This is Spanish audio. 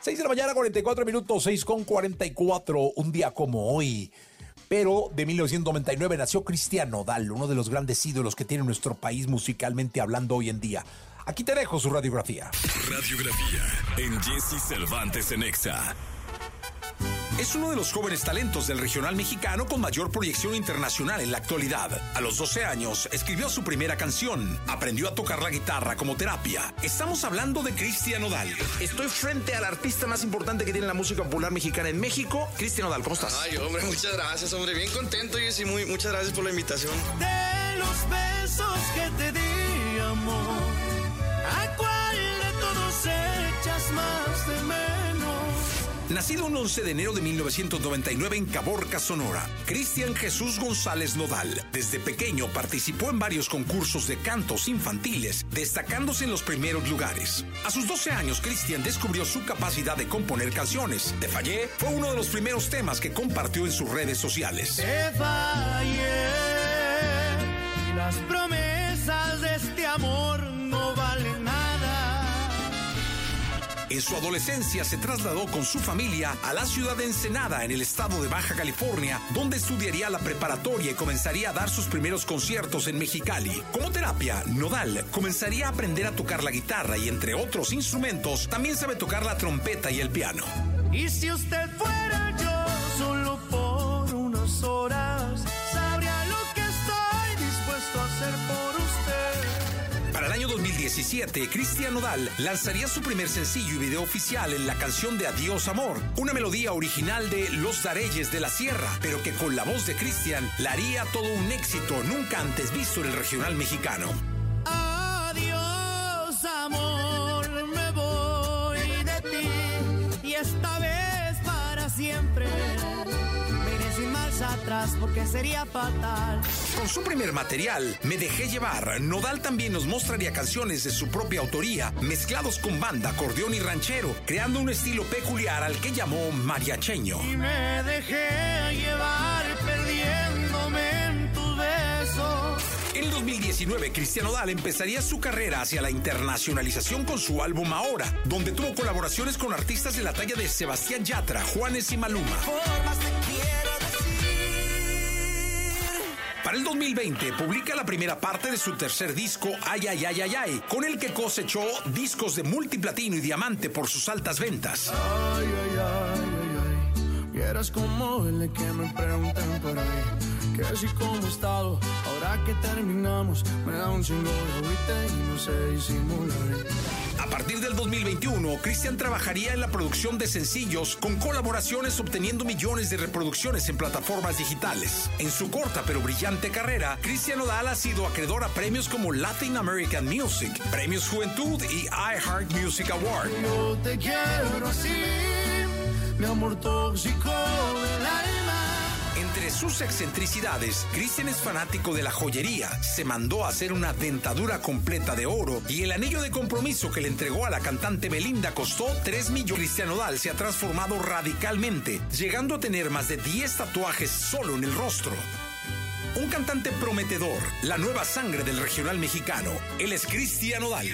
6 de la mañana, 44 minutos, 6 con 44, un día como hoy. Pero de 1999 nació Cristian Nodal, uno de los grandes ídolos que tiene nuestro país musicalmente hablando hoy en día. Aquí te dejo su radiografía. Radiografía en Jesse Cervantes en Exa. Es uno de los jóvenes talentos del regional mexicano con mayor proyección internacional en la actualidad. A los 12 años escribió su primera canción, aprendió a tocar la guitarra como terapia. Estamos hablando de Cristian Nodal. Estoy frente al artista más importante que tiene la música popular mexicana en México, Cristian Nodal. ¿Cómo estás? Ay, hombre, muchas gracias, hombre. Bien contento, y muy, muchas gracias por la invitación. De los besos que te di, amor, Nacido un 11 de enero de 1999 en Caborca, Sonora, Cristian Jesús González Nodal, desde pequeño participó en varios concursos de cantos infantiles, destacándose en los primeros lugares. A sus 12 años, Cristian descubrió su capacidad de componer canciones. Te fallé fue uno de los primeros temas que compartió en sus redes sociales. En su adolescencia se trasladó con su familia a la ciudad de Ensenada, en el estado de Baja California, donde estudiaría la preparatoria y comenzaría a dar sus primeros conciertos en Mexicali. Como terapia, Nodal comenzaría a aprender a tocar la guitarra y entre otros instrumentos, también sabe tocar la trompeta y el piano. Y si usted fuera 2017, Cristian Nodal lanzaría su primer sencillo y video oficial en la canción de Adiós Amor, una melodía original de Los Dareyes de la Sierra, pero que con la voz de Cristian la haría todo un éxito nunca antes visto en el regional mexicano. Adiós, amor, me voy de ti y esta vez para siempre. Atrás porque sería fatal. Con su primer material, Me Dejé Llevar, Nodal también nos mostraría canciones de su propia autoría, mezclados con banda, acordeón y ranchero, creando un estilo peculiar al que llamó mariacheño. Y me dejé llevar perdiéndome en tus besos. En el 2019, Cristian Nodal empezaría su carrera hacia la internacionalización con su álbum Ahora, donde tuvo colaboraciones con artistas de la talla de Sebastián Yatra, Juanes y Maluma. Formas te quiero. Para el 2020 publica la primera parte de su tercer disco Ay Ay Ay Ay Ay, con el que cosechó discos de multiplatino y diamante por sus altas ventas. Ay, ay, ay, ay. Vieras cómo duele que me pregunten por ahí. Que si como he estado, ahora que terminamos, me da un chingo de y no sé disimular. A partir del 2021, Cristian trabajaría en la producción de sencillos con colaboraciones obteniendo millones de reproducciones en plataformas digitales. En su corta pero brillante carrera, Cristian Nodal ha sido acreedor a premios como Latin American Music, Premios Juventud y iHeart Music Award. Yo te quiero así, mi amor tóxico. Entre sus excentricidades, Cristian es fanático de la joyería. Se mandó a hacer una dentadura completa de oro y el anillo de compromiso que le entregó a la cantante Belinda costó 3 millones. Cristian Nodal se ha transformado radicalmente, llegando a tener más de 10 tatuajes solo en el rostro. Un cantante prometedor, la nueva sangre del regional mexicano. Él es Cristian Nodal.